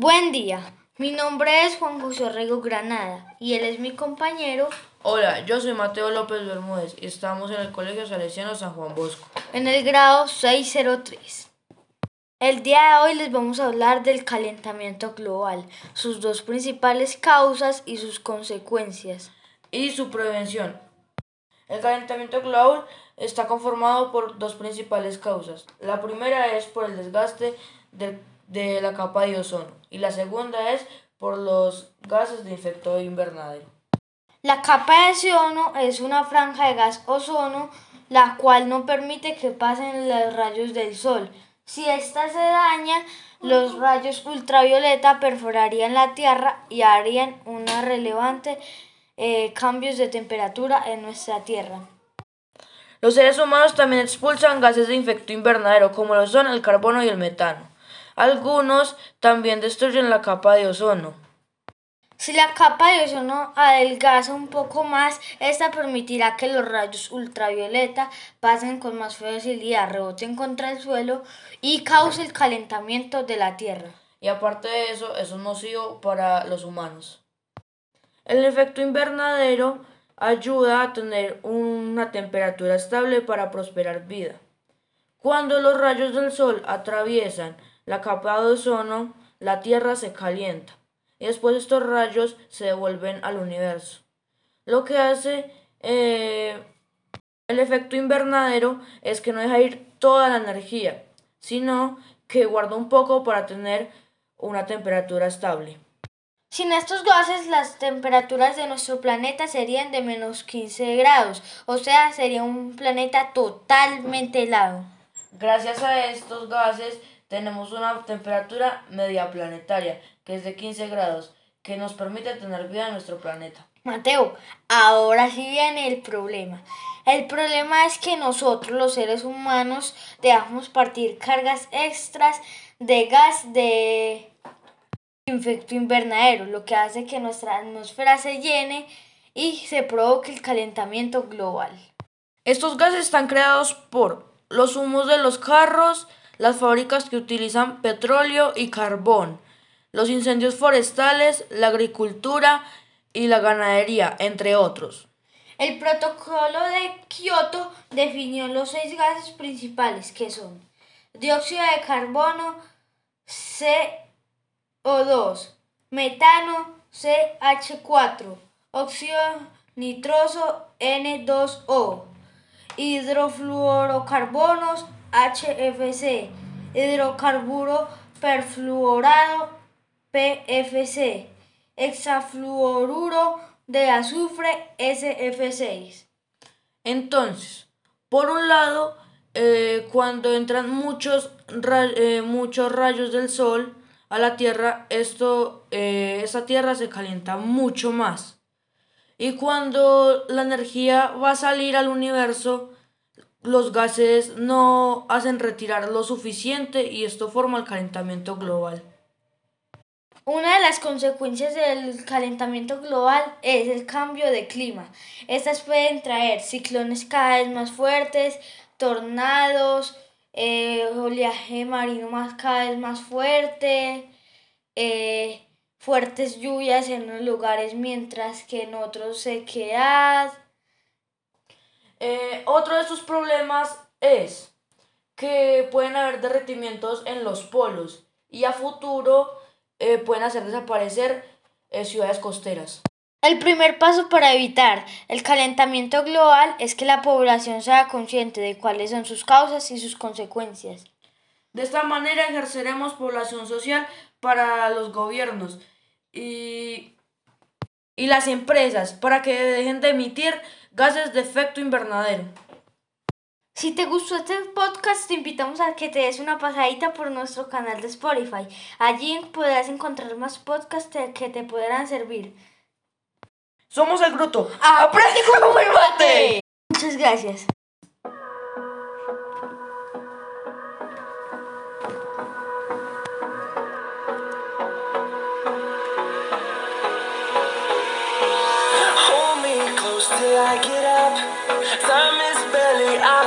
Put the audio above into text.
Buen día, mi nombre es Juan José Orrego Granada y él es mi compañero Hola, yo soy Mateo López Bermúdez y estamos en el Colegio Salesiano San Juan Bosco. en el grado 603. El día de hoy les vamos a hablar del calentamiento global, sus dos principales causas y sus consecuencias. Y su prevención. El calentamiento global está conformado por dos principales causas. La primera es por el desgaste del- de la capa de ozono y la segunda es por los gases de efecto invernadero. La capa de ozono es una franja de gas ozono la cual no permite que pasen los rayos del sol. Si ésta se daña, los rayos ultravioleta perforarían la Tierra y harían una relevante eh, cambios de temperatura en nuestra Tierra. Los seres humanos también expulsan gases de efecto invernadero como lo son el carbono y el metano. Algunos también destruyen la capa de ozono. Si la capa de ozono adelgaza un poco más, esta permitirá que los rayos ultravioleta pasen con más facilidad, reboten contra el suelo y cause el calentamiento de la Tierra. Y aparte de eso, eso es nocivo para los humanos. El efecto invernadero ayuda a tener una temperatura estable para prosperar vida. Cuando los rayos del sol atraviesan la capa de ozono, la Tierra se calienta y después estos rayos se devuelven al universo. Lo que hace eh, el efecto invernadero es que no deja ir toda la energía, sino que guarda un poco para tener una temperatura estable. Sin estos gases, las temperaturas de nuestro planeta serían de menos 15 grados, o sea, sería un planeta totalmente helado. Gracias a estos gases tenemos una temperatura media planetaria, que es de 15 grados, que nos permite tener vida en nuestro planeta. Mateo, ahora sí viene el problema. El problema es que nosotros, los seres humanos, dejamos partir cargas extras de gas de efecto invernadero, lo que hace que nuestra atmósfera se llene y se provoque el calentamiento global. Estos gases están creados por los humos de los carros, las fábricas que utilizan petróleo y carbón, los incendios forestales, la agricultura y la ganadería, entre otros. El protocolo de Kioto definió los seis gases principales que son dióxido de carbono, CO2, metano, CH4, óxido nitroso, N2O, hidrofluorocarbonos, HFC, hidrocarburo perfluorado, PFC, hexafluoruro de azufre, SF6. Entonces, por un lado, eh, cuando entran eh, muchos rayos del sol a la Tierra, esto, eh, esa Tierra se calienta mucho más. Y cuando la energía va a salir al universo, los gases no hacen retirar lo suficiente y esto forma el calentamiento global. Una de las consecuencias del calentamiento global es el cambio de clima. Estas pueden traer ciclones cada vez más fuertes, tornados, eh, oleaje marino más cada vez más fuerte, eh, fuertes lluvias en unos lugares mientras que en otros sequedad. Eh, otro de sus problemas es que pueden haber derretimientos en los polos y a futuro eh, pueden hacer desaparecer eh, ciudades costeras. El primer paso para evitar el calentamiento global es que la población sea consciente de cuáles son sus causas y sus consecuencias. De esta manera ejerceremos población social para los gobiernos y, y las empresas para que dejen de emitir gases de efecto invernadero. Si te gustó este podcast, te invitamos a que te des una pasadita por nuestro canal de Spotify. Allí podrás encontrar más podcasts que te podrán servir. Somos el Gruto. ¡Aprende como el mate! Muchas gracias. till I get up. Time is barely out.